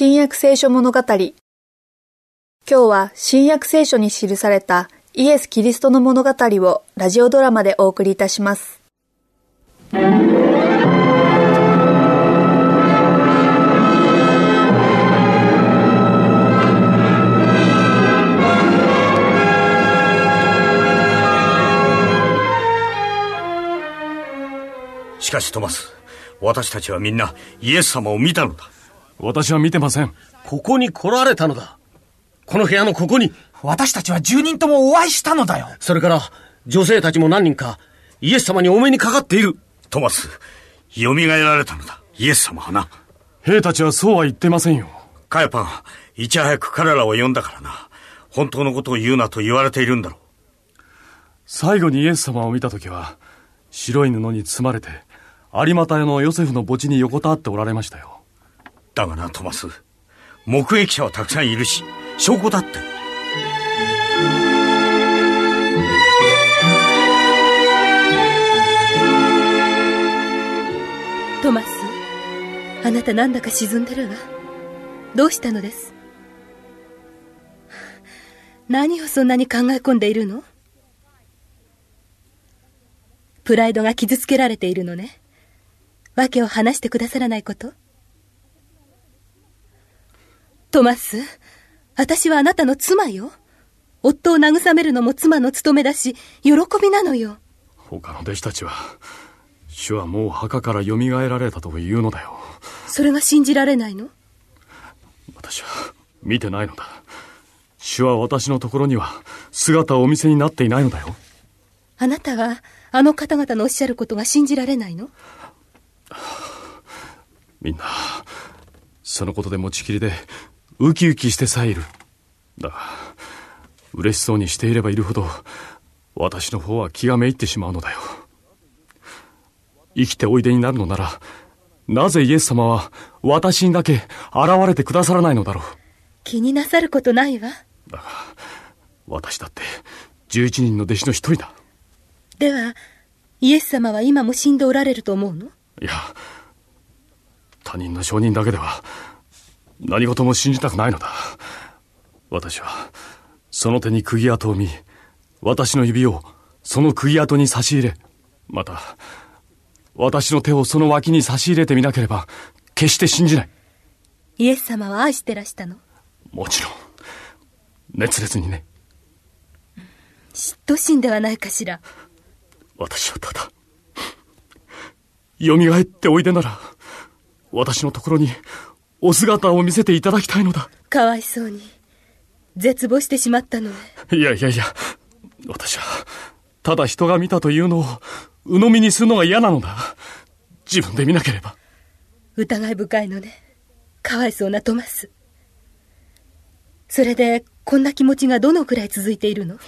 新約聖書物語今日は新約聖書に記されたイエス・キリストの物語をラジオドラマでお送りいたします。しかしトマス、私たちはみんなイエス様を見たのだ。私は見てません。ここに来られたのだ。この部屋のここに。私たちは10人ともお会いしたのだよ。それから、女性たちも何人か、イエス様にお目にかかっている。トマス、蘇られたのだ。イエス様はな。兵たちはそうは言ってませんよ。カヤパン、いち早く彼らを呼んだからな。本当のことを言うなと言われているんだろう。最後にイエス様を見たときは、白い布に包まれて、有股屋のヨセフの墓地に横たわっておられましたよ。だがな、トマス。目撃者はたくさんいるし、証拠だって。トマス、あなたなんだか沈んでるわ。どうしたのです？何をそんなに考え込んでいるの？プライドが傷つけられているのね。訳を話してくださらないことトマス、私はあなたの妻よ。夫を慰めるのも妻の務めだし、喜びなのよ。他の弟子たちは、主はもう墓から蘇られたというのだよ。それが信じられないの？私は見てないのだ。主は私のところには姿をお見せになっていないのだよ。あなたはあの方々のおっしゃることが信じられないの？みんな、そのことで持ちきりで、ウキウキしてさえいる。だが、嬉しそうにしていればいるほど、私の方は気がめいってしまうのだよ。生きておいでになるのなら、なぜイエス様は私にだけ現れてくださらないのだろう。気になさることないわ。だが、私だって11人の弟子の一人だ。では、イエス様は今も死んでおられると思うの？いや、他人の証人だけでは何事も信じたくないのだ。私は、その手に釘跡を見、私の指をその釘跡に差し入れ、また、私の手をその脇に差し入れてみなければ、決して信じない。イエス様は愛してらしたの？もちろん、熱烈にね。嫉妬心ではないかしら？私はただ、蘇っておいでなら、私のところにお姿を見せていただきたいのだ。かわいそうに。絶望してしまったのね。いやいやいや、私は、ただ人が見たというのを、鵜呑みにするのが嫌なのだ。自分で見なければ。疑い深いのね。かわいそうなトマス。それで、こんな気持ちがどのくらい続いているの？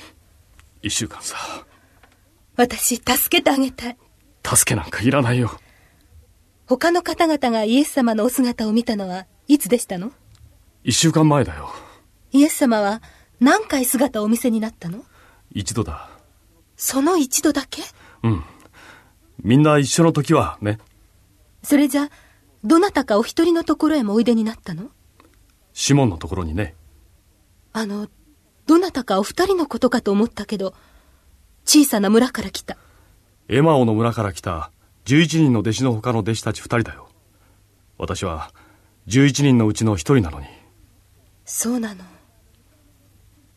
一週間さ。私、助けてあげたい。助けなんかいらないよ。他の方々がイエス様のお姿を見たのはいつでしたの？一週間前だよ。イエス様は何回姿をお見せになったの？一度だ。その一度だけ？うん。みんな一緒の時はね。それじゃ、どなたかお一人のところへもおいでになったの？シモンのところにね。あの、どなたかお二人のことかと思ったけど、小さな村から来た。エマオの村から来た11人の弟子の他の弟子たち二人だよ。私は11人のうちの一人なのに。そうなの。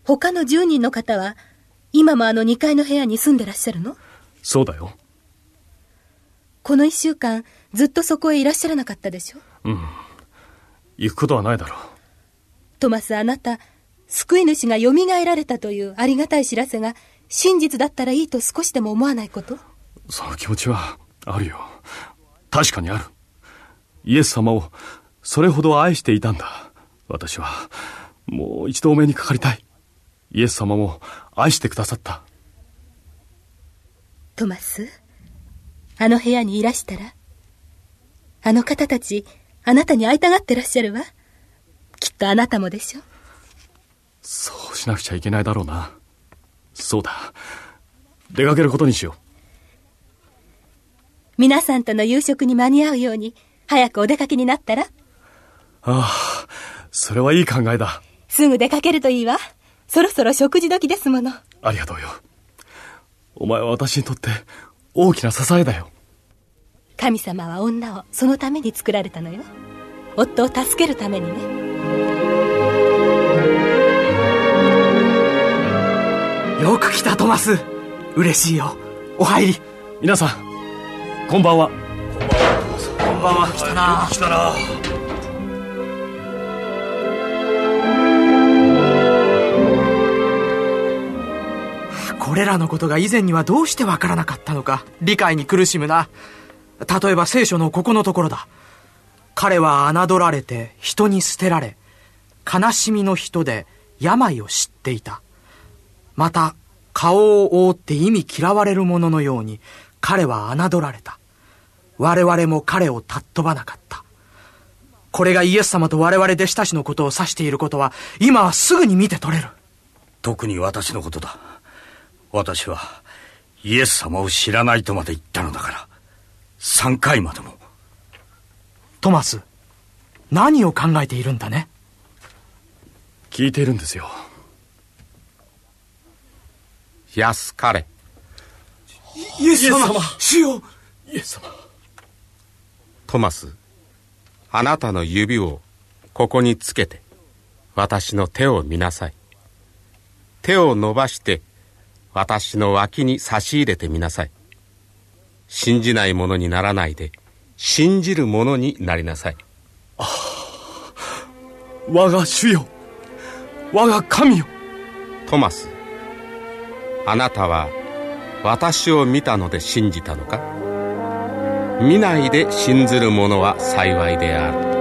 他の10人の方は、今もあの2階の部屋に住んでらっしゃるの？そうだよ。この1週間、ずっとそこへいらっしゃらなかったでしょ？うん。行くことはないだろう。トマス、あなた、救い主が蘇られたというありがたい知らせが、真実だったらいいと少しでも思わないこと？その気持ちはあるよ。確かにある。イエス様をそれほど愛していたんだ。私は、もう一度お目にかかりたい。イエス様も愛してくださった。トマス、あの部屋にいらしたら、あの方たち、あなたに会いたがってらっしゃるわ。きっとあなたもでしょ。そうしなくちゃいけないだろうな。そうだ。出かけることにしよう。皆さんとの夕食に間に合うように、早くお出かけになったら？ああ、それはいい考えだ。すぐ出かけるといいわ。そろそろ食事時ですもの。ありがとうよ。お前は私にとって大きな支えだよ。神様は女をそのために作られたのよ。夫を助けるためにね。よく来たトマス嬉しいよお入り皆さん、こんばんは。こんばんは来たな来たな。これらのことが以前にはどうしてわからなかったのか理解に苦しむな例えば聖書のここのところだ彼は侮られて人に捨てられ悲しみの人で病を知っていたまた顔を覆って意味嫌われる者のように彼は侮られた我々も彼を尊ばなかったこれがイエス様と我々弟子たちのことを指していることは今はすぐに見て取れる特に私のことだ。私はイエス様を知らないとまで言ったのだから。3回までも。トマス何を考えているんだね？聞いているんですよ。安かれ。イエス様主よイエス様。トマス、あなたの指をここにつけて、私の手を見なさい。手を伸ばして、私の脇に差し入れてみなさい。信じないものにならないで、信じるものになりなさい。我が主よ。我が神よ。トマス、あなたは私を見たので信じたのか？見ないで信ずる者は幸いである。